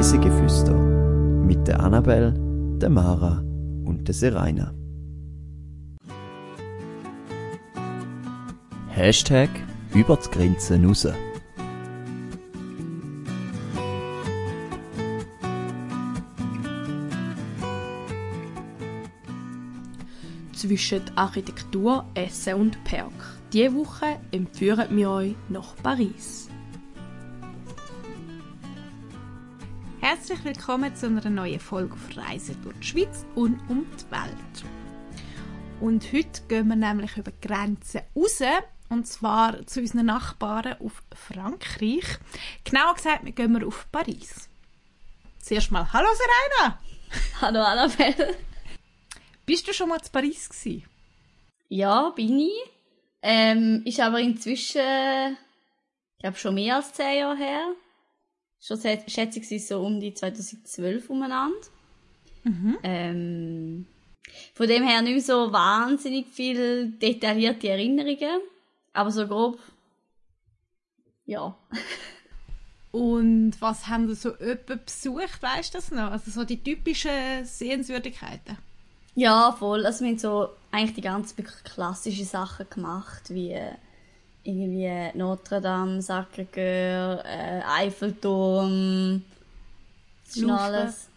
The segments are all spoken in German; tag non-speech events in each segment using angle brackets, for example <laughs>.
Reisegeflüster mit der Annabel, der Mara und der Seraina. Hashtag über die Grenzen raus. Zwischen Architektur, Essen und Park. Diese Woche empfehlen wir euch nach Paris. Herzlich willkommen zu einer neuen Folge auf Reisen durch die Schweiz und um die Welt. Und heute gehen wir nämlich über die Grenzen raus, und zwar zu unseren Nachbarn auf Frankreich. Genauer gesagt, wir gehen auf Paris. Zuerst mal, hallo Serena! Hallo Annabelle. Bist du schon mal zu Paris gewesen? Ja, bin ich. Ähm, ist aber inzwischen, ich glaube schon mehr als zehn Jahre her. Schon schätze ich so um die 2012 umeinander. Mhm. Ähm, von dem her nicht mehr so wahnsinnig viel detaillierte Erinnerungen, aber so grob, ja. <laughs> Und was haben Sie so öppe besucht, weißt du das noch? Also so die typischen Sehenswürdigkeiten? Ja, voll. Also wir haben so eigentlich die ganz wirklich klassischen Sachen gemacht, wie irgendwie Notre Dame, Sacré-Cœur, äh, Eiffelturm, alles.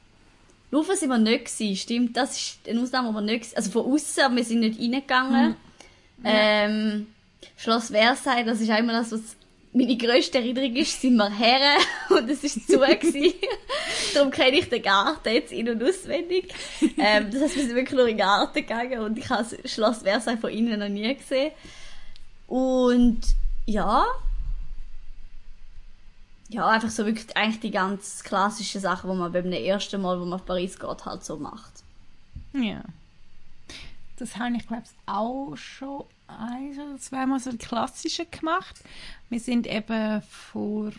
Laufen sind wir nicht gewesen, stimmt. Das ist eine Ausnahme, aber nicht Also von außen, aber wir sind nicht reingegangen. Hm. Ja. Ähm, Schloss Versailles, das ist einmal das, was meine grösste Erinnerung ist, sind wir her <laughs> und es ist zu gewesen. <laughs> Darum kenne ich den Garten jetzt in- und auswendig. Ähm, das heißt, wir sind wirklich nur in den Garten gegangen und ich habe das Schloss Versailles von innen noch nie gesehen. Und ja. Ja, einfach so wirklich eigentlich die ganz klassischen Sachen, die man beim ersten Mal, wo man auf Paris geht, halt so macht. Ja. Das habe ich, glaube ich, auch schon ein oder zweimal so die klassischen gemacht. Wir sind eben vor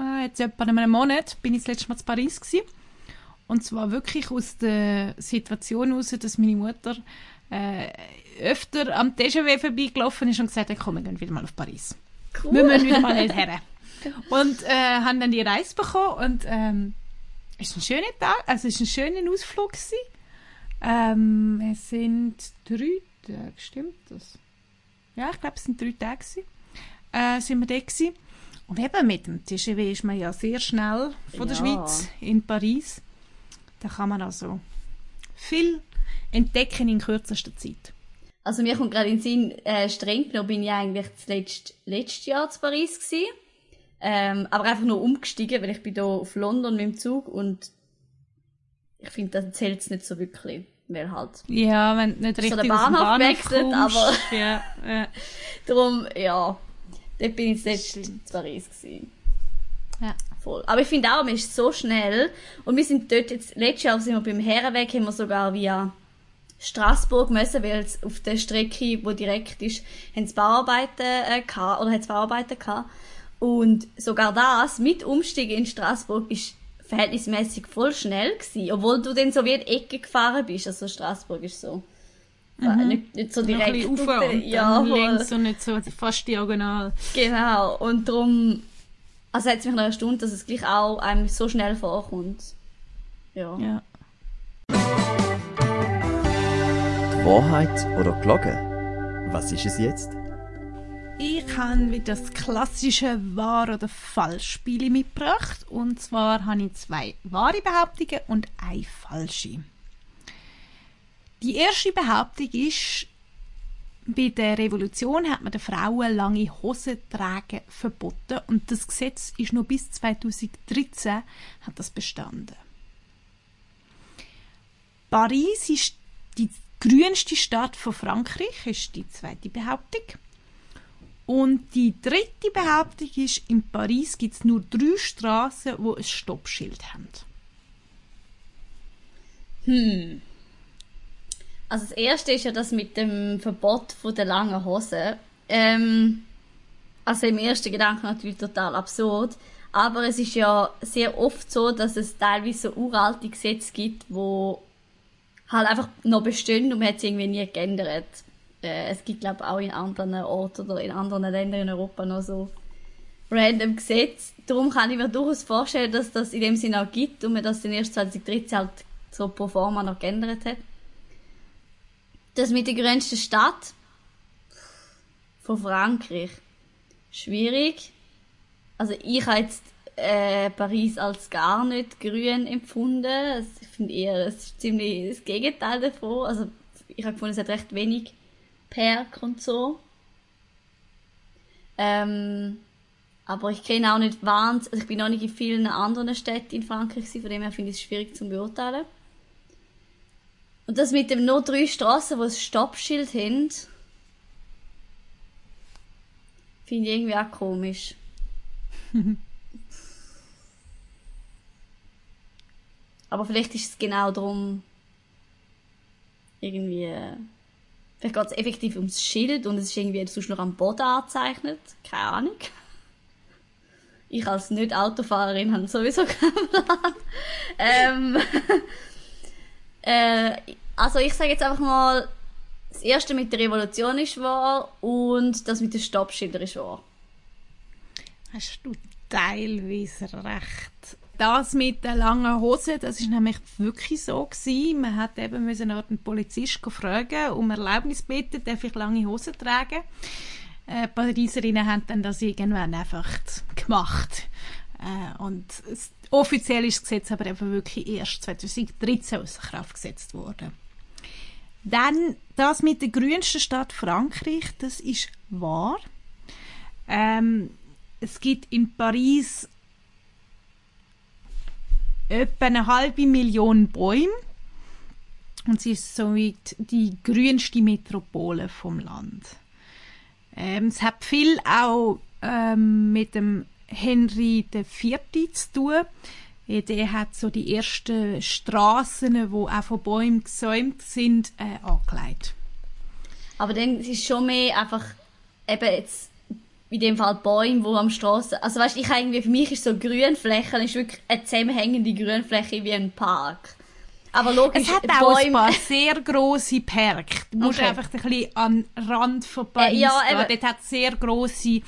äh, jetzt etwa einem Monat bin ich das letzte Mal zu Paris gewesen. Und zwar wirklich aus der Situation heraus, dass meine Mutter äh, öfter am TGW vorbeigelaufen ist und gesagt hat, komm, wir gehen wieder mal auf Paris. Cool. Wir müssen wieder mal <laughs> her. Und äh, haben dann die Reise bekommen und ähm, es ist ein schöner Tag, also es ist ein schöner Ausflug gewesen. Ähm, es sind drei Tage, stimmt das? Ja, ich glaube, es sind drei Tage gewesen. Äh, sind wir da gewesen. Und eben mit dem TGW ist man ja sehr schnell von der ja. Schweiz in Paris. Da kann man also viel entdecken in kürzester Zeit. Also mir kommt gerade in den Sinn, äh, streng genommen bin ich eigentlich zuletzt, letztes Jahr zu Paris gewesen. Ähm, aber einfach nur umgestiegen, weil ich bin hier auf London mit dem Zug und ich finde, das zählt es nicht so wirklich. Weil halt. Ja, wenn nicht richtig so der Bahnhof, Bahnhof wechselt, aber. ja, ja. <laughs> Darum, ja. Dort bin ich zuletzt zu Paris gewesen. Ja. Voll. Aber ich finde auch, man ist so schnell. Und wir sind dort jetzt, letztes Jahr sind wir beim Herrenweg, haben wir sogar via Straßburg müssen, weil es auf der Strecke, wo direkt ist, haben sie Bauarbeiten äh, gehabt, oder hat Bauarbeiten gehabt. Und sogar das, mit Umstiegen in Straßburg, ist verhältnismäßig voll schnell gewesen, obwohl du dann so wie in die Ecke gefahren bist. Also Straßburg ist so, mhm. nicht, nicht so direkt. Noch ein und ja, links und nicht so fast diagonal. Genau. Und darum, also hat es mich noch erstaunt, dass es gleich auch einem so schnell vorkommt. Ja. ja. Wahrheit oder Glocke? Was ist es jetzt? Ich habe wieder das klassische Wahr- oder Falsch-Spiel mitgebracht. Und zwar habe ich zwei wahre Behauptungen und eine falsche. Die erste Behauptung ist, bei der Revolution hat man den Frauen lange Hosen tragen verboten und das Gesetz ist nur bis 2013 hat das bestanden. Paris ist die grünste Stadt von Frankreich, ist die zweite Behauptung. Und die dritte Behauptung ist, in Paris gibt es nur drei Straßen, wo ein Stoppschild haben. Hm. Also das erste ist ja das mit dem Verbot der langen Hose. Ähm, also im ersten Gedanken natürlich total absurd. Aber es ist ja sehr oft so, dass es teilweise so uralte Gesetze gibt, wo halt einfach noch bestehen und man hat sie irgendwie nie geändert. Äh, es gibt, glaube ich, auch in anderen Orten oder in anderen Ländern in Europa noch so random Gesetz. Darum kann ich mir durchaus vorstellen, dass das in dem Sinne auch gibt und man das dann erst 2013 halt so pro forma noch geändert hat. Das mit der grünsten Stadt von Frankreich. Schwierig. Also ich habe jetzt äh, Paris als gar nicht grün empfunden. Ich finde eher, es ist ziemlich das Gegenteil davon. Also ich habe gefunden, es hat recht wenig Perk und so. Ähm, aber ich kenne auch nicht wahnsinnig, also ich bin noch nicht in vielen anderen Städten in Frankreich gewesen, von dem her finde ich es schwierig zu beurteilen. Und das mit dem nur drei Straßen, wo ein Stoppschild haben, finde ich irgendwie auch komisch. <laughs> Aber vielleicht ist es genau darum, irgendwie, äh, vielleicht geht es effektiv ums Schild und es ist irgendwie sonst noch am Boden angezeichnet. Keine Ahnung. Ich als Nicht-Autofahrerin habe sowieso <laughs> keinen Plan. ähm, <laughs> äh, also ich sage jetzt einfach mal, das erste mit der Revolution ist wahr und das mit den Stoppschildern ist wahr. Hast du teilweise recht. Das mit den langen Hosen, das ist nämlich wirklich so gewesen. Man hat eben müssen einen Polizist fragen, um Erlaubnis bitten, darf ich lange Hosen tragen. Äh, Pariserinnen haben dann das irgendwann einfach gemacht. Äh, und es, offiziell ist das Gesetz aber eben wirklich erst 2013 außer Kraft gesetzt worden. Dann das mit der grünsten Stadt Frankreich, das ist wahr. Ähm, es gibt in Paris etwa eine halbe Million Bäume und sie ist somit die grünste Metropole vom Land. Ähm, es hat viel auch ähm, mit dem Henry IV. zu tun. Der hat so die ersten Straßen, die auch von Bäumen gesäumt sind, äh, angelegt. Aber dann ist es schon mehr einfach eben jetzt in dem Fall Bäume, die am Straßen, also weißt, ich irgendwie für mich ist so Grünfläche, ist wirklich eine zusammenhängende Grünfläche wie ein Park. Aber logisch, es hat auch ein paar sehr grosse Parks. Du musst okay. einfach ein bisschen an den Rand von Paris äh, ja, gehen. Dort hat es sehr grosse,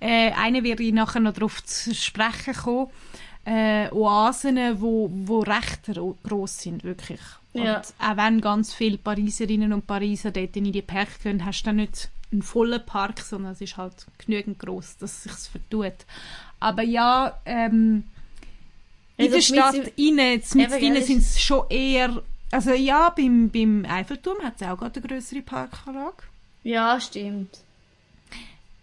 äh, eine werde ich nachher noch darauf zu sprechen kommen, äh, Oasen, wo, wo recht gross sind, wirklich. Ja. Und auch wenn ganz viele Pariserinnen und Pariser dort in die Parks gehen, hast du dann nicht einen vollen Park, sondern es ist halt genügend groß, dass es sich vertut. Aber ja, ähm, in also der Stadt innen, mit innen sind es schon eher, also ja, beim, beim Eiffelturm hat es auch gerade eine größere Parkanlage. Ja, stimmt.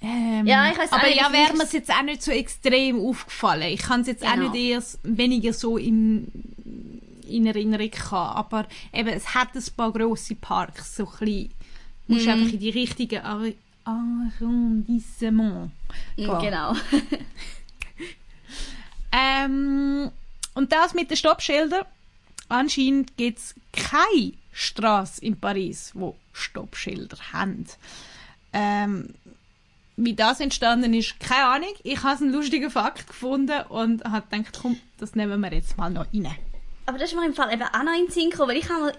Ähm, ja, ich weiß aber ja, wäre mir es jetzt auch nicht so extrem aufgefallen. Ich kann es jetzt genau. auch nicht erst weniger so in, in Erinnerung haben. Aber eben, es hat ein paar grosse Parks, so ein bisschen musst mm. einfach in die richtigen Ar Arrondissement gehen. Genau. <laughs> ähm, und das mit den Stoppschildern. Anscheinend gibt es keine Straße in Paris, wo Stoppschilder haben. Ähm, wie das entstanden ist, keine Ahnung. Ich habe einen lustigen Fakt gefunden und habe gedacht, komm, das nehmen wir jetzt mal noch rein. Aber das ist mir im Fall eben auch noch in den Sinn gekommen, weil ich, habe,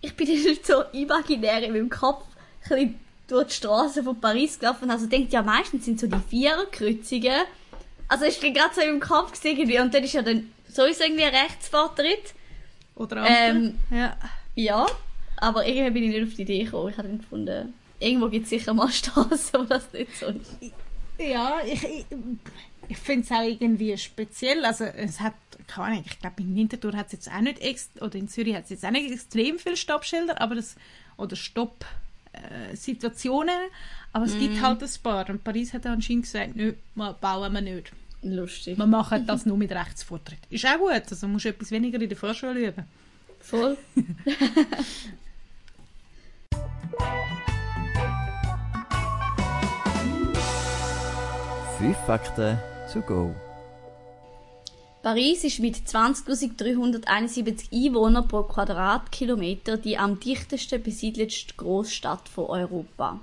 ich bin <laughs> so imaginär in meinem Kopf bisschen durch die Straßen von Paris gelaufen. Also denkt ja meistens sind so die Viererkreuzungen. Also ich bin gerade so im Kopf irgendwie und dann ist ja dann sowieso irgendwie ein Rechtsvortritt. Oder Ampel. Ähm, ja. Ja, aber irgendwie bin ich nicht auf die Idee gekommen. Ich habe dann gefunden, irgendwo gibt es sicher mal <laughs> Straßen, wo das nicht so ist. Ja, ich, ich, ich finde es auch irgendwie speziell. Also es hat, keine Ahnung, ich glaube in Winterthur hat es jetzt auch nicht, oder in Zürich hat es jetzt auch nicht extrem viele Stoppschilder, aber das, oder Stopp, äh, Situationen, aber es mm. gibt mhm. halt ein paar. Und Paris hat anscheinend gesagt, nö, bauen wir nicht. Lustig. Wir machen das nur mit Rechtsvortritt. Ist auch gut, also musst du etwas weniger in der Vorschule üben. Voll. Fünf Fakten to go. Paris ist mit 20.371 Einwohnern pro Quadratkilometer die am dichtesten besiedelste Großstadt von Europa.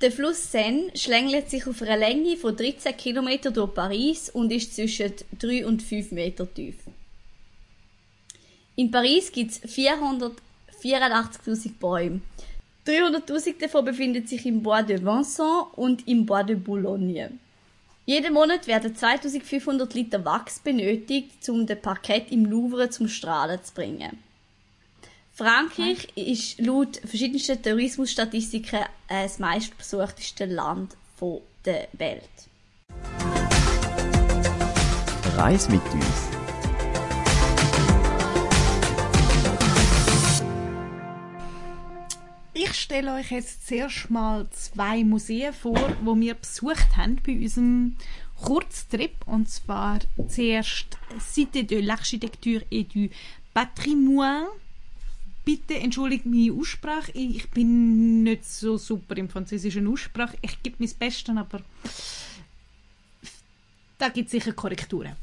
Der Fluss Seine schlängelt sich auf einer Länge von 13 km durch Paris und ist zwischen 3 und 5 Meter tief. In Paris gibt es 484.000 Bäume. 300.000 davon befinden sich im Bois de Vincennes und im Bois de Boulogne. Jeden Monat werden 2500 Liter Wachs benötigt, um das Parkett im Louvre zum Strahlen zu bringen. Frankreich ist laut verschiedensten Tourismusstatistiken das meistbesuchteste Land der Welt. Reis mit uns. Stelle euch jetzt zuerst mal zwei Museen vor, wo wir besucht haben bei unserem Kurztrip. Und zwar zuerst Cité de l'Architecture et du Patrimoine. Bitte entschuldigt meine Aussprache. Ich bin nicht so super im französischen Aussprache. Ich gebe mein Bestes, aber da gibt es sicher Korrekturen.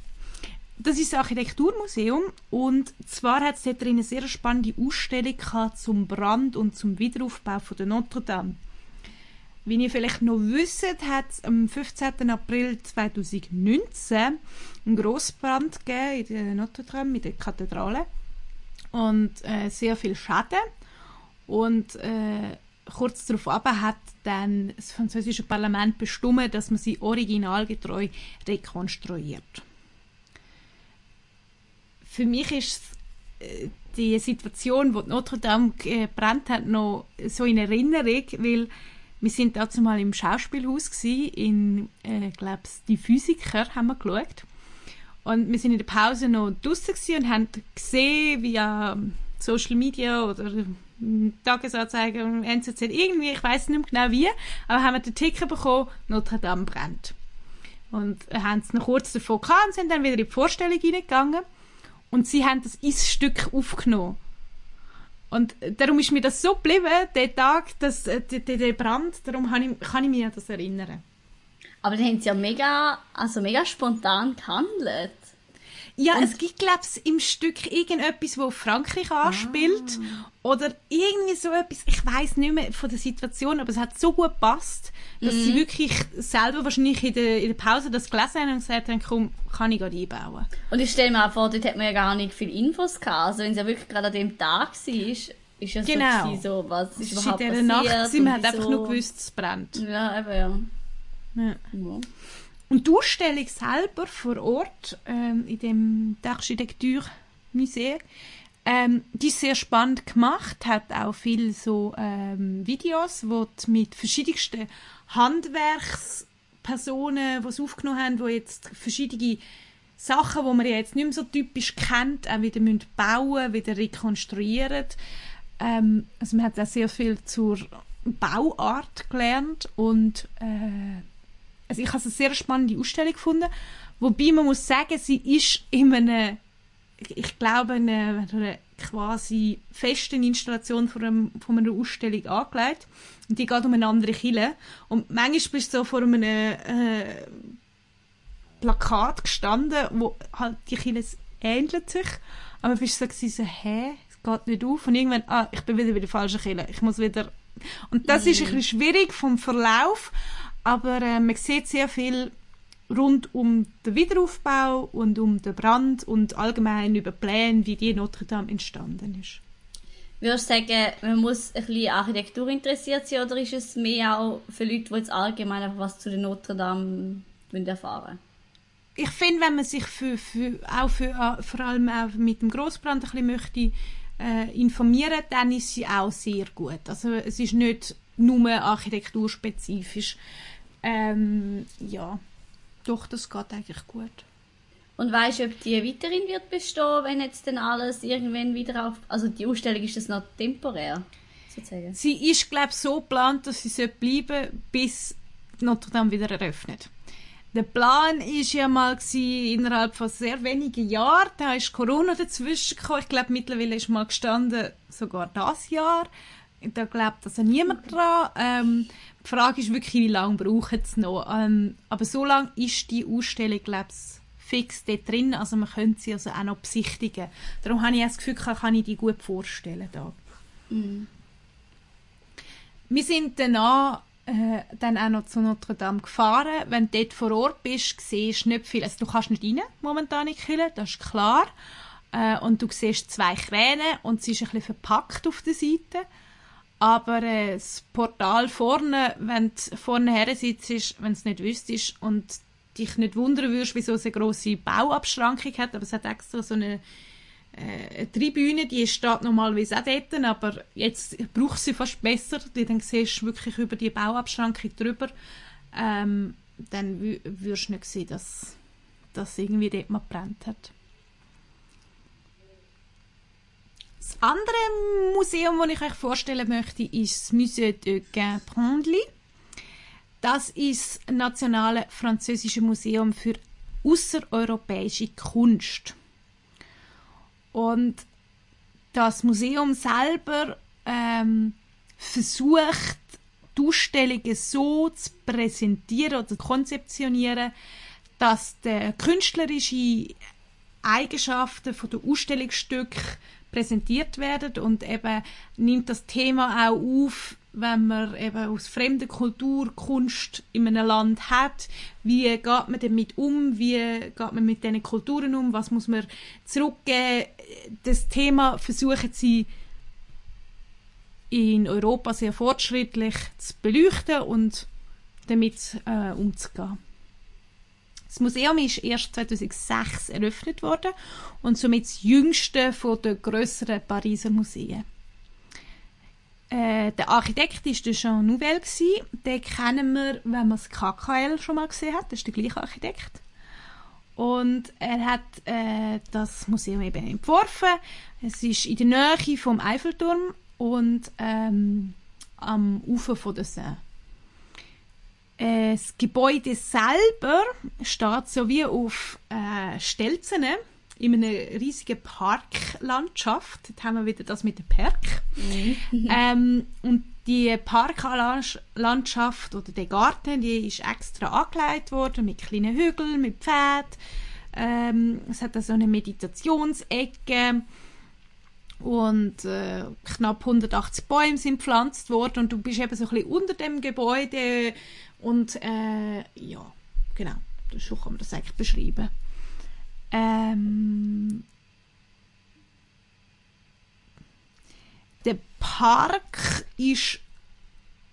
Das ist ein Architekturmuseum und zwar hat es dort drin eine sehr spannende Ausstellung zum Brand und zum Wiederaufbau von der Notre Dame. Wie ihr vielleicht noch wisst, hat es am 15. April 2019 einen Grossbrand gegeben in der Notre Dame, in der Kathedrale und äh, sehr viel Schaden und äh, kurz darauf hat dann das französische Parlament bestimmt, dass man sie originalgetreu rekonstruiert für mich ist äh, die Situation, wo Notre Dame gebrannt hat, noch so in Erinnerung, weil wir sind dazu mal im Schauspielhaus gewesen, in, äh, glaub's, die Physiker haben wir geschaut. Und wir sind in der Pause noch draußen und haben gesehen, via Social Media oder Tagesanzeiger, NZZ, irgendwie, ich weiß nicht mehr genau wie, aber haben wir den Ticker bekommen, Notre Dame brennt. Und haben es noch kurz davon gehabt und sind dann wieder in die Vorstellung hineingegangen. Und sie haben das ins Stück aufgenommen. Und darum ist mir das so geblieben, der Tag, dass, äh, der, der Brand, darum kann ich, kann ich mich an das erinnern. Aber dann haben sie ja mega, also mega spontan gehandelt. Ja, und es gibt, glaube ich, im Stück irgendetwas, wo Frankreich anspielt. Ah. Oder irgendwie so etwas, ich weiß nicht mehr von der Situation, aber es hat so gut gepasst, dass mhm. sie wirklich selber wahrscheinlich in der, in der Pause das gelesen haben und gesagt haben, komm, kann ich gerade einbauen. Und ich stelle mir auch vor, dort hat man ja gar nicht viel Infos gehabt. Also wenn es ja wirklich gerade an dem Tag war, ist ja genau. so, so was ist überhaupt in dieser passiert. Nacht, man hat einfach nur gewusst, es brennt. Ja, eben ja. ja. ja. Und die Ausstellung selber vor Ort, ähm, in dem Architekturmuseum, ähm, die ist sehr spannend gemacht, hat auch viele so ähm, Videos, wo mit verschiedensten Handwerkspersonen, die es aufgenommen haben, wo jetzt verschiedene Sachen, die man jetzt nicht mehr so typisch kennt, auch wieder müssen bauen, wieder rekonstruieren. Ähm, also man hat auch sehr viel zur Bauart gelernt und äh, also ich habe eine sehr spannende Ausstellung gefunden, wobei man muss sagen, sie ist in einer, ich glaube, einer, einer quasi festen Installation von, einem, von einer Ausstellung angelegt. Und die geht um eine andere Kille. Und manchmal bist du so vor einem äh, Plakat gestanden, wo halt die Kille ähnelt sich, aber bist so gewesen, so, hä, es geht nicht auf. Und irgendwann, ah, ich bin wieder bei der falschen Kille, ich muss wieder. Und das ist ein bisschen schwierig vom Verlauf, aber äh, man sieht sehr viel rund um den Wiederaufbau und um den Brand und allgemein über Pläne, wie die Notre Dame entstanden ist. Würdest du sagen, man muss ein bisschen Architektur interessiert sein oder ist es mehr auch für Leute, die jetzt allgemein einfach was zu der Notre Dame erfahren Ich finde, wenn man sich für, für, auch für, äh, vor allem auch mit dem Grossbrand ein bisschen möchte, äh, informieren, dann ist sie auch sehr gut. Also es ist nicht nur architekturspezifisch. Ähm, ja, doch, das geht eigentlich gut. Und weißt du, ob die weiterhin wird bestehen, wenn jetzt dann alles irgendwann wieder auf... Also die Ausstellung ist das noch temporär, sozusagen? Sie ist, glaube ich, so geplant, dass sie bleiben bis Notre Dame wieder eröffnet. Der Plan war ja mal gewesen, innerhalb von sehr wenigen Jahren. Da ist Corona dazwischen gekommen. Ich glaube, mittlerweile ist mal gestanden, sogar das Jahr. Da glaubt also niemand dran. Ähm, die Frage ist wirklich, wie lange braucht es noch? Ähm, aber so lange ist die Ausstellung, glaube ich, fix dort drin. Also man könnte sie also auch noch besichtigen. Darum habe ich das Gefühl, kann, kann ich die gut vorstellen. Da. Mhm. Wir sind danach äh, dann auch noch zu Notre Dame gefahren. Wenn du dort vor Ort bist, siehst du nicht viel. Also du kannst nicht rein, momentan in Kille, das ist klar. Äh, und du siehst zwei Kräne und sie ist ein bisschen verpackt auf der Seite. Aber äh, das Portal vorne, wenn du vorne her sitzt, wenn du es nicht wüsstest und dich nicht wundern würdest, wieso es eine grosse Bauabschrankung hat, aber es hat extra so eine, äh, eine Tribüne, die steht normalerweise auch dort, aber jetzt brauchst du sie fast besser, dann siehst du wirklich über die Bauabschrankung drüber, ähm, dann würdest du nicht sehen, dass das irgendwie dort mal brennt hat. Das andere Museum, das ich euch vorstellen möchte, ist das Musée de Gain-Prendly. Das ist das Nationale Französische Museum für außereuropäische Kunst. Und das Museum selber ähm, versucht, die Ausstellungen so zu präsentieren oder zu konzeptionieren, dass die künstlerischen Eigenschaften der Ausstellungsstücke präsentiert werden und eben nimmt das Thema auch auf, wenn man eben aus fremder Kultur Kunst in einem Land hat, wie geht man damit um, wie geht man mit diesen Kulturen um, was muss man zurückgeben. Das Thema versuchen sie in Europa sehr fortschrittlich zu beleuchten und damit äh, umzugehen. Das Museum ist erst 2006 eröffnet worden und somit das jüngste von den grösseren Pariser Museen. Äh, der Architekt war Jean Nouvel. Den kennen wir, wenn man das KKL schon mal gesehen hat. Das ist der gleiche Architekt. Und er hat äh, das Museum eben entworfen. Es ist in der Nähe vom Eiffelturm und ähm, am Ufer von der Das Gebäude selber steht so wie auf äh, Stelzen in einer riesigen Parklandschaft. Jetzt haben wir wieder das mit dem Park. Mhm. <laughs> ähm, und die Parklandschaft oder der Garten, die ist extra angelegt worden mit kleinen Hügeln, mit Pferd. Ähm, es hat so eine Meditationsecke und äh, knapp 180 Bäume sind gepflanzt worden und du bist eben so ein bisschen unter dem Gebäude und äh, ja, genau, so kann man das eigentlich beschreiben. Ähm, der Park ist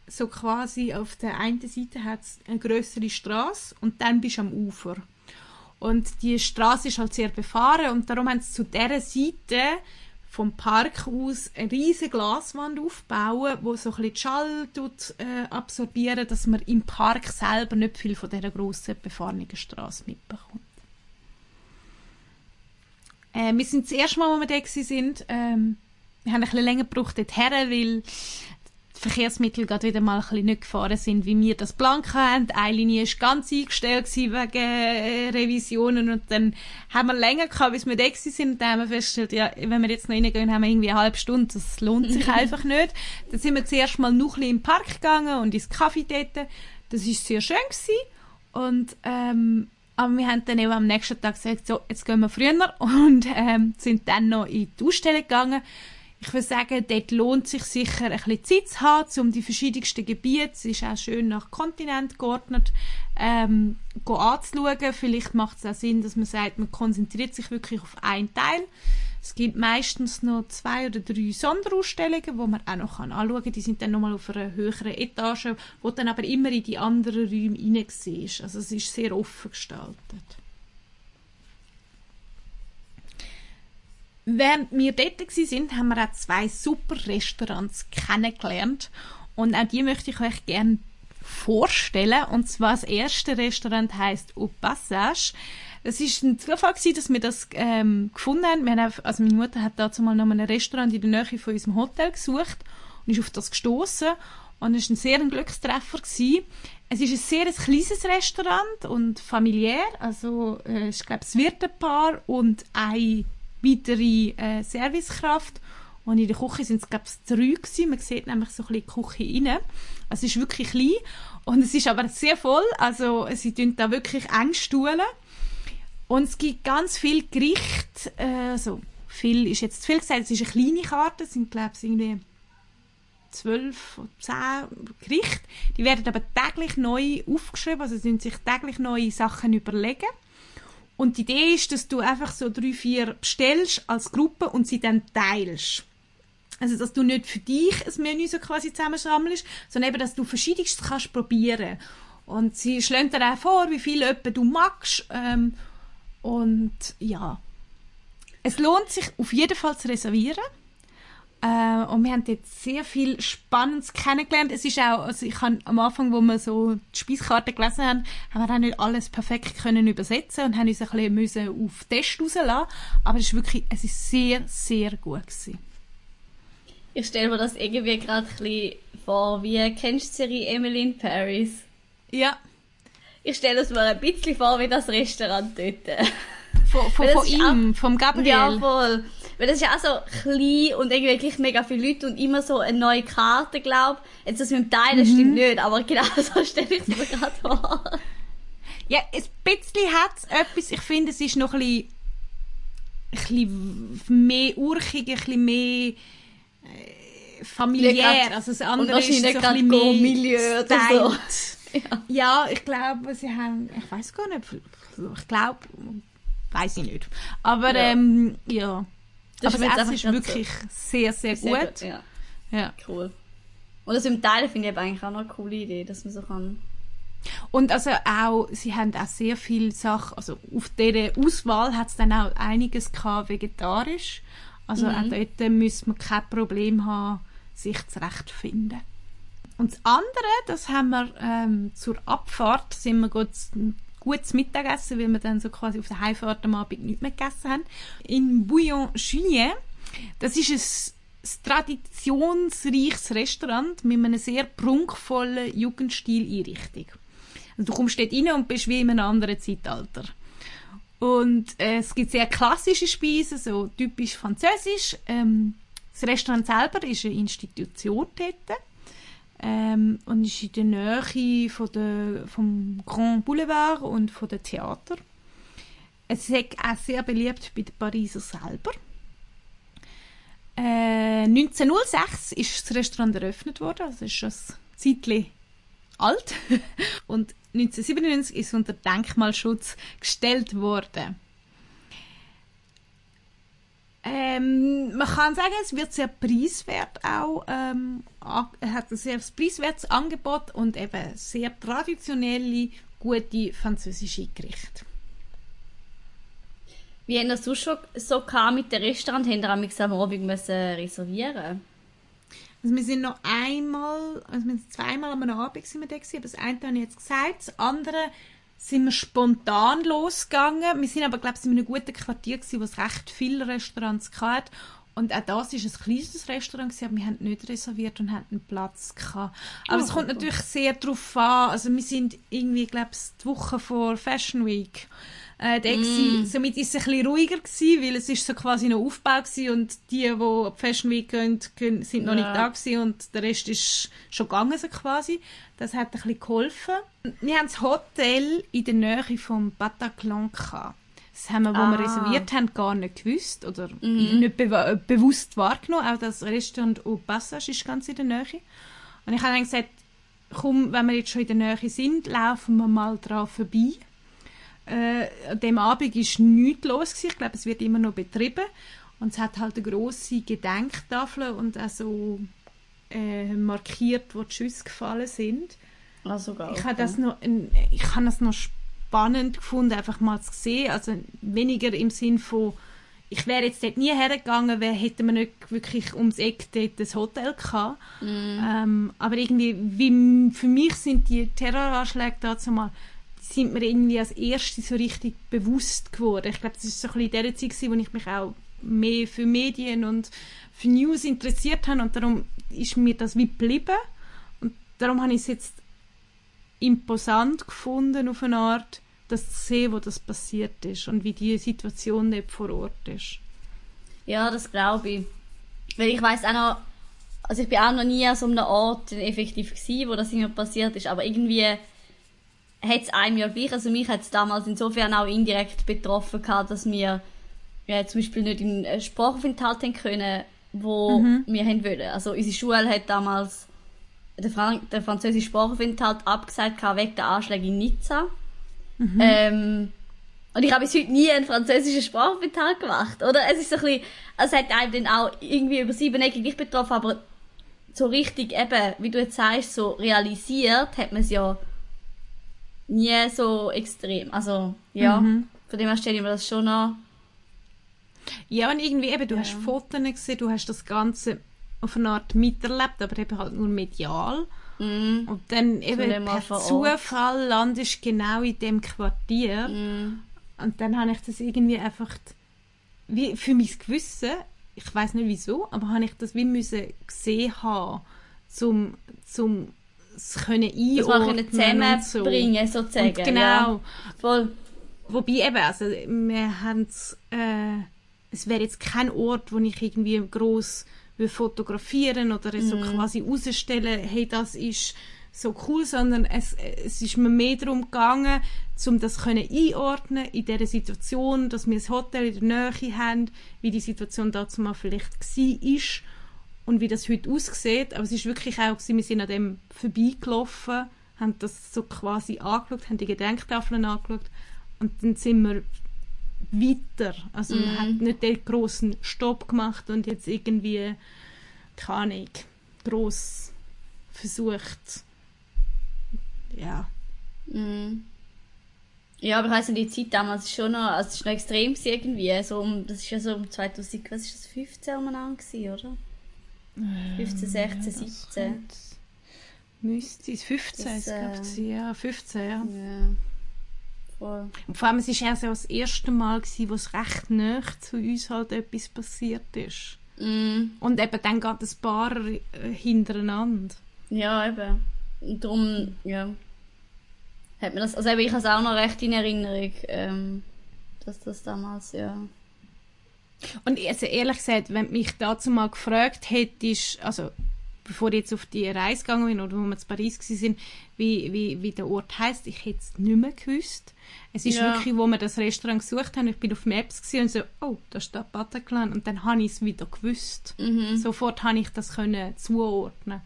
so quasi auf der einen Seite hat eine größere Straße und dann bist du am Ufer. Und die Straße ist halt sehr befahren und darum haben sie zu dieser Seite vom Park aus eine riesige Glaswand aufbauen, wo so ein bisschen Schall tut, äh, absorbieren, dass man im Park selber nicht viel von dieser grossen befahrenen Straße mitbekommt. Äh, wir sind das erste Mal, wo wir da sind, ähm, wir haben ein bisschen länger gebraucht dorthin, weil Verkehrsmittel gerade wieder mal ein bisschen nicht gefahren sind, wie wir das Plan hatten. Eine Linie war ganz eingestellt wegen Revisionen und dann haben wir länger gehabt, bis wir da sind und dann haben wir festgestellt, ja, wenn wir jetzt noch reingehen, haben wir irgendwie eine halbe Stunde, das lohnt sich einfach nicht. Dann sind wir zuerst mal noch ein bisschen im Park gegangen und ins Kaffee dort. Das war sehr schön gewesen. und ähm, aber wir haben dann eben am nächsten Tag gesagt, so, jetzt gehen wir früher <laughs> und ähm, sind dann noch in die Ausstellung gegangen ich würde sagen, dort lohnt sich sicher ein bisschen Zeit zu haben, um die verschiedensten Gebiete, es ist auch schön nach Kontinent geordnet, ähm, anzuschauen. Vielleicht macht es auch Sinn, dass man sagt, man konzentriert sich wirklich auf einen Teil. Es gibt meistens noch zwei oder drei Sonderausstellungen, wo man auch noch anschauen kann. Die sind dann nochmal auf einer höheren Etage, wo dann aber immer in die anderen Räume hinein Also es ist sehr offen gestaltet. Während wir dort waren, haben wir auch zwei super Restaurants kennengelernt. Und auch die möchte ich euch gerne vorstellen. Und zwar das erste Restaurant heißt Au Passage. Es ist ein Zufall gewesen, dass wir das ähm, gefunden haben. Wir haben also meine Mutter hat dazu mal noch ein Restaurant in der Nähe von unserem Hotel gesucht und ist auf das gestoßen und es war ein sehr ein Glückstreffer gewesen. Es ist ein sehr kleines Restaurant und familiär. Also äh, ich glaube, es wird ein Paar und ein weitere äh, Servicekraft. Und in der Küche sind es, glaube ich, drei gewesen. Man sieht nämlich so ein bisschen die Küche rein. Also es ist wirklich klein. Und es ist aber sehr voll. Also sie tun da wirklich eng stuhlen. Und es gibt ganz viel Gericht. Äh, also viel ist jetzt zu viel gesagt. Es ist eine kleine Karte. Es sind, glaube ich, irgendwie zwölf oder zehn Gerichte. Die werden aber täglich neu aufgeschrieben. Also sie sich täglich neue Sachen überlegen. Und die Idee ist, dass du einfach so drei, vier bestellst als Gruppe und sie dann teilst. Also, dass du nicht für dich ein Menü so quasi zusammensammelst, sondern eben, dass du verschiedenes kannst probieren. Und sie schlägt dir auch vor, wie viel etwa du magst. Ähm, und ja, es lohnt sich auf jeden Fall zu reservieren. Äh, und wir haben jetzt sehr viel Spannendes kennengelernt. Es ist auch, also ich habe am Anfang, wo wir so die Speiskarte gelesen haben, haben wir auch nicht alles perfekt können übersetzen und haben uns ein bisschen müssen auf Test rauslassen. Aber es ist wirklich, es ist sehr, sehr gut gewesen. Ich stelle mir das irgendwie gerade ein bisschen vor, wie kennst du die Serie Emily in Paris? Ja. Ich stelle es mir ein bisschen vor wie das Restaurant dort. Von, von, von ihm, vom Gabriel. Ja, voll. Weil das ist ja auch so klein und irgendwie wirklich mega viele Leute und immer so eine neue Karte, glaub. Jetzt das mit dem Teilen stimmt nicht, aber genau so <laughs> stelle ich es mir gerade vor. Ja, ein bisschen hat es etwas. Ich finde, es ist noch ein bisschen, ein bisschen mehr urchig, ein bisschen mehr äh, familiär. Grad- Also das andere ist so ein bisschen mehr Go-Milieu oder so. stylt. Ja, ich glaube, sie haben, ich weiß gar nicht, ich glaube, weiß ich nicht. Aber Ja. ähm, ja. Das Aber ist das Essen ist wirklich sehr, sehr, Sehr gut. Ja, Ja. cool. Und das mit dem Teilen finde ich eigentlich auch noch eine coole Idee, dass man so kann. Und also auch, sie haben auch sehr viele Sachen, also auf dieser Auswahl hat es dann auch einiges gehabt, vegetarisch. Also auch dort müssen wir kein Problem haben, sich zurechtzufinden. Und das andere, das haben wir ähm, zur Abfahrt, sind wir gut, gutes Mittagessen, weil wir dann so quasi auf der Heimfahrt am Abend nichts mehr gegessen haben. In Bouillon Julien. Das ist ein ein traditionsreiches Restaurant mit einer sehr prunkvollen Jugendstil-Einrichtung. Also du kommst dort rein und bist wie in einem anderen Zeitalter. Und äh, es gibt sehr klassische Speisen, so typisch französisch. Ähm, das Restaurant selber ist eine Institution dort ähm, und ist in der Nähe von der, vom Grand Boulevard und von der Theater. Es ist auch sehr beliebt bei den Pariser selber. Äh, 1906 ist das Restaurant eröffnet worden, also ist schon ein Zeitchen alt. <laughs> Und 1997 ist unter Denkmalschutz gestellt worden. Ähm, man kann sagen, es wird sehr preiswert auch, ähm, hat ein sehr preiswertes Angebot und eben sehr traditionelle, gute französische Gerichte. Wie haben das schon so gehabt mit dem Restaurant? Haben amigs am Abend müssen reservieren Also wir sind noch einmal, also wir sind zweimal am Abend sind wir da gewesen, aber das eine habe ich jetzt gesagt, das andere sind wir spontan losgegangen. Wir sind aber, glaube ich, in einem guten Quartier gewesen, wo es recht viele Restaurants hatte. Und auch das ist ein kleines Restaurant gewesen, aber wir haben nicht reserviert und hatten einen Platz gehabt. Aber es kommt natürlich sehr darauf an. Also wir sind irgendwie, glaube ich, die Woche vor Fashion Week. Äh, da mm. Somit ist es ein bisschen ruhiger gewesen, weil es ist so quasi noch Aufbau gewesen und die, die auf die Fashion Week gehen, sind noch Ja. nicht da gewesen und der Rest ist schon gegangen so quasi. Das hat ein bisschen geholfen. Wir haben das Hotel in der Nähe vom Bataclan gehabt. Das haben wir, wo wir Ah. reserviert haben, gar nicht gewusst oder nicht bewa- bewusst wahrgenommen. Auch das Restaurant Au Passage ist ganz in der Nähe. Und ich habe dann gesagt, komm, wenn wir jetzt schon in der Nähe sind, laufen wir mal dran vorbei. Äh, an dem Abend war nichts los. Gewesen. Ich glaube, es wird immer noch betrieben. Und es hat halt eine grosse Gedenktafel und auch so äh, markiert, wo die Schüsse gefallen sind. Ah, sogar. Ich habe das noch, ich habe das noch spannend gefunden, einfach mal zu sehen. Also weniger im Sinn von, ich wäre jetzt dort nie hergegangen, wäre, hätte man nicht wirklich ums Eck dort das Hotel gehabt. Ähm, aber irgendwie, wie, für mich sind die Terroranschläge dazu mal, sind mir irgendwie als erste so richtig bewusst geworden. Ich glaube, das ist so ein bisschen in der Zeit, wo ich mich auch mehr für Medien und für News interessiert habe und darum ist mir das wie geblieben. Und darum habe ich es jetzt imposant gefunden auf eine Art, das zu sehen, wo das passiert ist und wie die Situation dort vor Ort ist. Ja, das glaube ich. Weil ich weiß auch noch, also ich bin auch noch nie an so einem Ort effektiv gewesen, wo das irgendwie passiert ist, aber irgendwie hat es einem ja gleich, also mich hat es damals insofern auch indirekt betroffen gehabt, dass wir ja, zum Beispiel nicht in einen Sprachaufenthalt haben können, wo wir haben wollen. Also unsere Schule hat damals den, Fran den französischen Sprachaufenthalt abgesagt gehabt wegen der Anschläge in Nizza. Ähm, und ich habe bis heute nie einen französischen Sprachaufenthalt gemacht, oder? Es ist so ein bisschen, es hat einem dann auch irgendwie über sieben Ecken gleich betroffen, aber so richtig eben, wie du jetzt sagst, so realisiert hat man es ja nie so extrem. Also, ja, Mhm. von dem her stelle ich mir das schon an. Ja, und irgendwie eben, du hast Fotos gesehen, du hast das Ganze auf eine Art miterlebt, aber eben halt nur medial. Mm, Und dann eben per. Zufall landest du genau in dem Quartier. mm, Und dann habe ich das irgendwie einfach, wie für mein Gewissen, ich weiß nicht wieso, aber habe ich das wie müssen gesehen haben, zum, zum es können das mal einordnen können und so. zusammenbringen, sozusagen. Und genau. Ja, voll. Wobei eben, also wir haben äh, es wäre jetzt kein Ort, wo ich irgendwie groß fotografieren oder so Mhm. quasi rausstellen, hey, das ist so cool, sondern es, es ist mir mehr darum gegangen, um das können einordnen in dieser Situation, dass wir das Hotel in der Nähe haben, wie die Situation dazu mal vielleicht war ist und wie das heute aussieht. Aber es ist wirklich auch, wir sind an dem vorbeigelaufen, haben das so quasi angeschaut, haben die Gedenktafeln angeschaut und dann sind wir weiter. Also man hat nicht den großen Stopp gemacht und jetzt irgendwie, keine Ahnung, gross versucht, ja. Mm. Ja, aber ich weiss die Zeit damals ist schon noch, also es ist noch extrem irgendwie, so um, das ist ja so um 2000, was ist das, 15 umeinander gewesen, oder? 15, 16, 17. Müsste es 15 Das, es glaub äh, ich, ja, 15, ja. Ja. Voll. Und vor allem, es war auch so das erste Mal, gewesen, wo es recht nah zu uns halt etwas passiert ist. Mm. Und eben dann geht ein paar äh, hintereinander. Ja, eben. Und darum, ja. Hat mir das, also eben, ich habe es auch noch recht in Erinnerung, ähm, dass das damals, ja. Und also ehrlich gesagt, wenn du mich dazu mal gefragt hättest, also bevor ich jetzt auf die Reise gegangen bin oder wo wir in Paris waren, wie, wie, wie der Ort heisst, ich hätte es nicht mehr gewusst. Es ist Ja. wirklich, wo wir das Restaurant gesucht haben, ich bin auf Maps gewesen und so, oh, da steht Bataclan und dann habe ich es wieder gewusst. Mhm. Sofort habe ich das können zuordnen.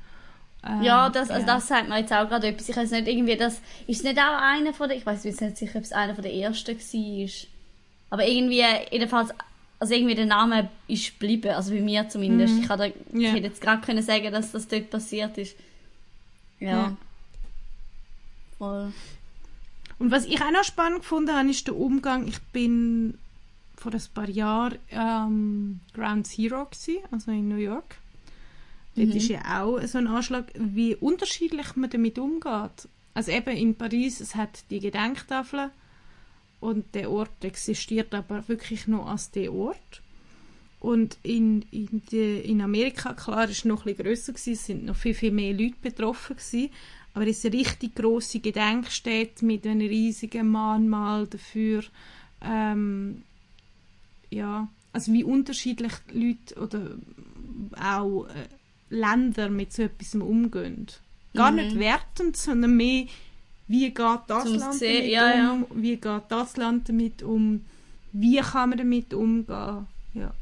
Ähm, Ja, das, also das sagt mir jetzt auch gerade etwas. Ich weiß nicht, irgendwie, das, ist nicht auch einer von den, ich weiß jetzt nicht sicher, ob es einer von den ersten war. Aber irgendwie, jedenfalls, also irgendwie der Name ist geblieben, also bei mir zumindest. Ich, hatte, ich Ja. hätte jetzt gerade können sagen, dass das dort passiert ist. Ja. Ja. Voll. Und was ich auch noch spannend gefunden habe, ist der Umgang. Ich bin vor ein paar Jahren ähm, Ground Zero gewesen, also in New York. Dort ist ja auch so ein Anschlag, wie unterschiedlich man damit umgeht. Also eben in Paris, es hat die Gedenktafel und der Ort existiert aber wirklich nur als der Ort. Und in, in, die, in Amerika, klar, ist es noch ein bisschen grösser gewesen, es sind noch viel, viel mehr Leute betroffen gewesen. Aber es ist eine richtig grosse Gedenkstätte mit einem riesigen Mahnmal dafür. Ähm, ja, also wie unterschiedlich Leute oder auch äh, Länder mit so etwas umgehen. Gar nicht wertend, sondern mehr, wie geht das Zum Land sehen, damit ja, ja. um, wie geht das Land damit um, wie kann man damit umgehen. Ja.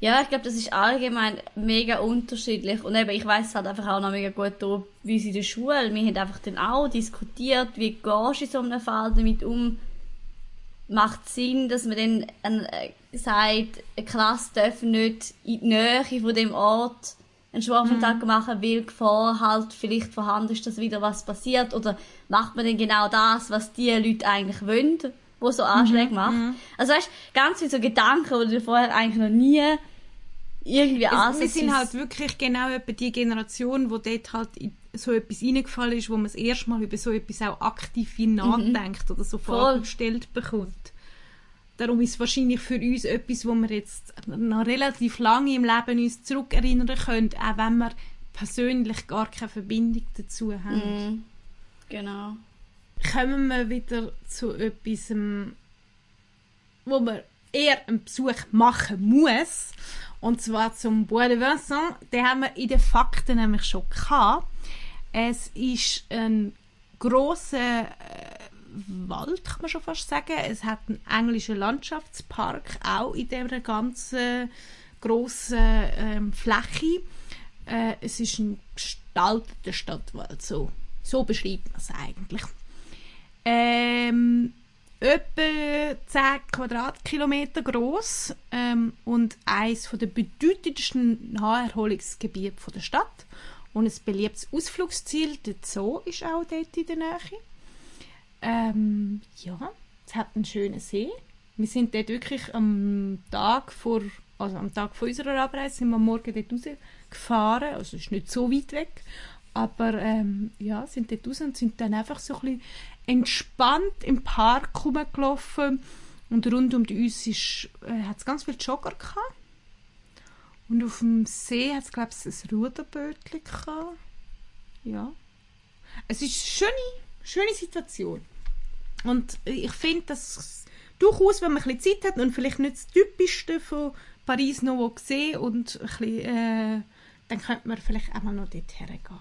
Ja, ich glaube, das ist allgemein mega unterschiedlich. Und eben, ich weiß halt einfach auch noch mega gut darum, wie sie in der Schule, wir haben einfach dann auch diskutiert, wie gehst du in so einem Fall damit um. Macht Sinn, dass man dann äh, sagt, eine Klasse darf nicht in die Nähe von dem Ort einen Schulaufenthalt machen, weil Gefahr halt vielleicht vorhanden ist, dass wieder was passiert. Oder macht man dann genau das, was die Leute eigentlich wollen, wo so Anschläge macht. Also weißt, ganz viele so Gedanken, die du vorher eigentlich noch nie irgendwie Es, wir ansetzt. sind halt wirklich genau etwa die Generation, wo dort halt so etwas reingefallen ist, wo man das erste Mal über so etwas auch aktiv nachdenkt oder so Mhm. Voll. Fragen gestellt bekommt. Darum ist es wahrscheinlich für uns etwas, wo wir jetzt noch relativ lange im Leben uns zurückerinnern können, auch wenn wir persönlich gar keine Verbindung dazu haben. Mhm. Genau. Kommen wir wieder zu etwas, ähm, wo man eher einen Besuch machen muss. Und zwar zum Bois de Vincent. Den haben wir in den Fakten nämlich schon gehabt. Es ist ein grosser äh, Wald, kann man schon fast sagen. Es hat einen englischen Landschaftspark, auch in dieser ganzen grossen ähm, Fläche. Äh, es ist ein gestalteter Stadtwald, so, so beschreibt man es eigentlich. Ähm, etwa 10 Quadratkilometer groß ähm, und eines der bedeutendsten Naherholungsgebiete der Stadt. Und ein beliebtes Ausflugsziel, der Zoo, ist auch dort in der Nähe. Ähm, ja, es hat einen schönen See. Wir sind dort wirklich am Tag vor, also am Tag vor unserer Abreise, sind wir am Morgen dort rausgefahren. Also es ist nicht so weit weg. Aber ähm, ja, sind dort raus und sind dann einfach so ein bisschen entspannt im Park rumgelaufen. Und rund um uns ist, äh, hat es ganz viele Jogger gehabt. Und auf dem See hat es, glaube ich, ein Ruderbötchen gehabt. Ja. Es ist eine schöne, schöne Situation. Und ich finde, dass durchaus, wenn man ein bisschen Zeit hat und vielleicht nicht das Typischste von Paris noch sehen und ein bisschen, äh, dann könnte man vielleicht auch noch dort hergehen.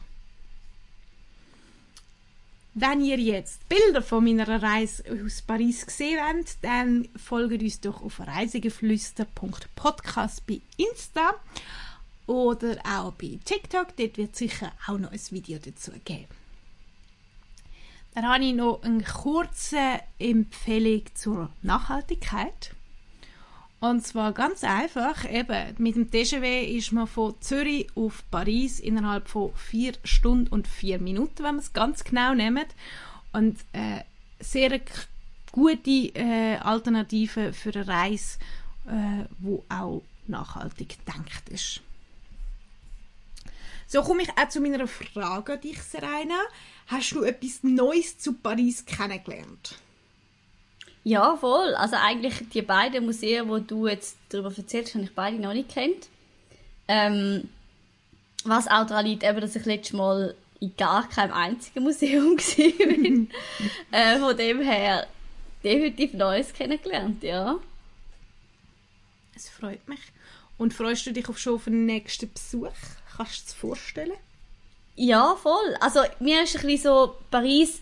Wenn ihr jetzt Bilder von meiner Reise aus Paris gesehen habt, dann folgt uns doch auf reisegeflüster.podcast bei Insta oder auch bei TikTok. Dort wird sicher auch noch ein Video dazu geben. Dann habe ich noch eine kurze Empfehlung zur Nachhaltigkeit. Und zwar ganz einfach, eben, mit dem TGV ist man von Zürich auf Paris innerhalb von vier Stunden und vier Minuten, wenn man es ganz genau nimmt. Und äh, sehr gute äh, Alternative für eine Reise, äh, wo auch nachhaltig gedacht ist. So komme ich auch zu meiner Frage an dich, Serena. Hast du etwas Neues zu Paris kennengelernt? Ja, voll. Also eigentlich die beiden Museen, wo du jetzt darüber erzählst, habe ich beide noch nicht kennt. Ähm, was auch daran liegt, eben, dass ich letztes Mal in gar keinem einzigen Museum <laughs> war. <laughs> äh, von dem her definitiv Neues kennengelernt, ja. Es freut mich. Und freust du dich auf schon auf den nächsten Besuch? Kannst du es vorstellen? Ja, voll. Also mir ist ein bisschen so Paris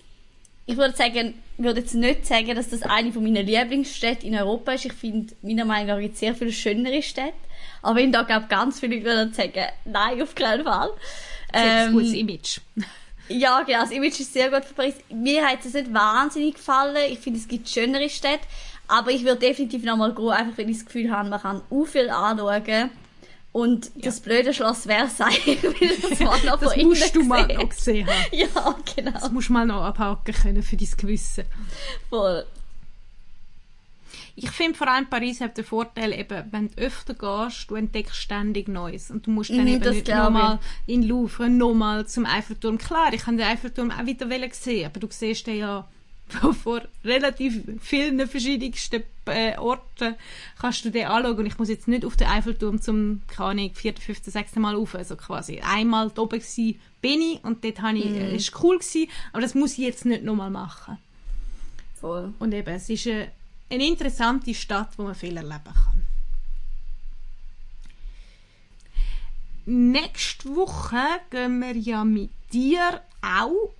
ich würde sagen, würde jetzt nicht sagen, dass das eine von meinen Lieblingsstädte in Europa ist. Ich finde, meiner Meinung nach gibt es sehr viele schönere Städte. Aber wenn da glaube ganz viele Leute sagen, nein, auf keinen Fall. Ähm, ein gutes Image. <laughs> ja, genau, das Image ist sehr gut für Paris. Mir hat es nicht wahnsinnig gefallen. Ich finde, es gibt schönere Städte. Aber ich würde definitiv nochmal gehen, einfach weil ich das Gefühl habe, man kann auch viel anschauen. Und ja. das blöde Schloss Versailles, <laughs> weil das war noch <laughs> Das musst du mal noch gesehen haben. <laughs> Ja, genau. Das musst du mal noch abhaken können für dein Gewissen. Voll. Ich finde vor allem Paris hat den Vorteil, eben, wenn du öfter gehst, du entdeckst ständig Neues. Und du musst dann mm, eben nicht nochmal in Louvre, nochmal zum Eiffelturm. Klar, ich kann den Eiffelturm auch wieder sehen, aber du siehst den ja <laughs> vor relativ vielen verschiedensten äh, Orten kannst du den anschauen. Und ich muss jetzt nicht auf den Eiffelturm zum, keine Ahnung, vierten, fünften, sechsten Mal rauf. Also quasi einmal da oben gewesen, bin ich und dort habe ich, mm. äh, ist cool gewesen, aber das muss ich jetzt nicht nochmal machen. Voll. Und eben, es ist eine, eine interessante Stadt, wo man viel erleben kann. Nächste Woche gehen wir ja mit dir auch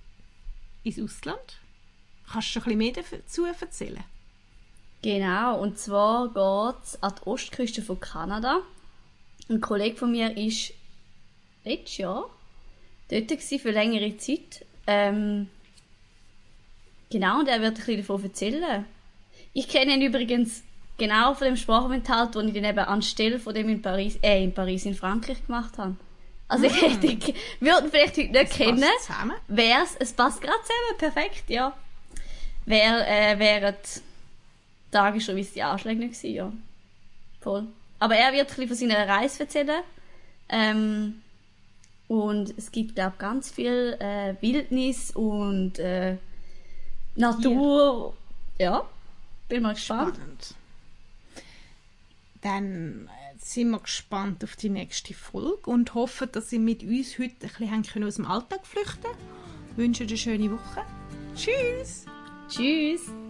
ins Ausland. Kannst du ein bisschen mehr dazu erzählen? Genau, und zwar geht es an die Ostküste von Kanada. Ein Kollege von mir ist letztes Jahr dort für längere Zeit. Ähm, genau, und er wird ein bisschen davon erzählen. Ich kenne ihn übrigens genau von dem Sprachaufenthalt, den ich dann eben anstelle von dem in Paris, äh, in Paris, in Frankreich gemacht habe. Also <laughs> ich hätte, mm. würde ihn vielleicht heute nicht es kennen. Wär's, es passt gerade zusammen, perfekt, ja. Wär, äh, wären wie die Anschläge nicht gewesen, ja. Voll. Aber er wird ein von seiner Reise erzählen. Ähm, und es gibt, glaube ganz viel äh, Wildnis und äh, Natur. Hier. Ja, bin mal gespannt. Spannend. Dann äh, sind wir gespannt auf die nächste Folge und hoffen, dass Sie mit uns heute ein bisschen aus dem Alltag flüchten können. Ich wünsche eine schöne Woche. Tschüss! Tschüss!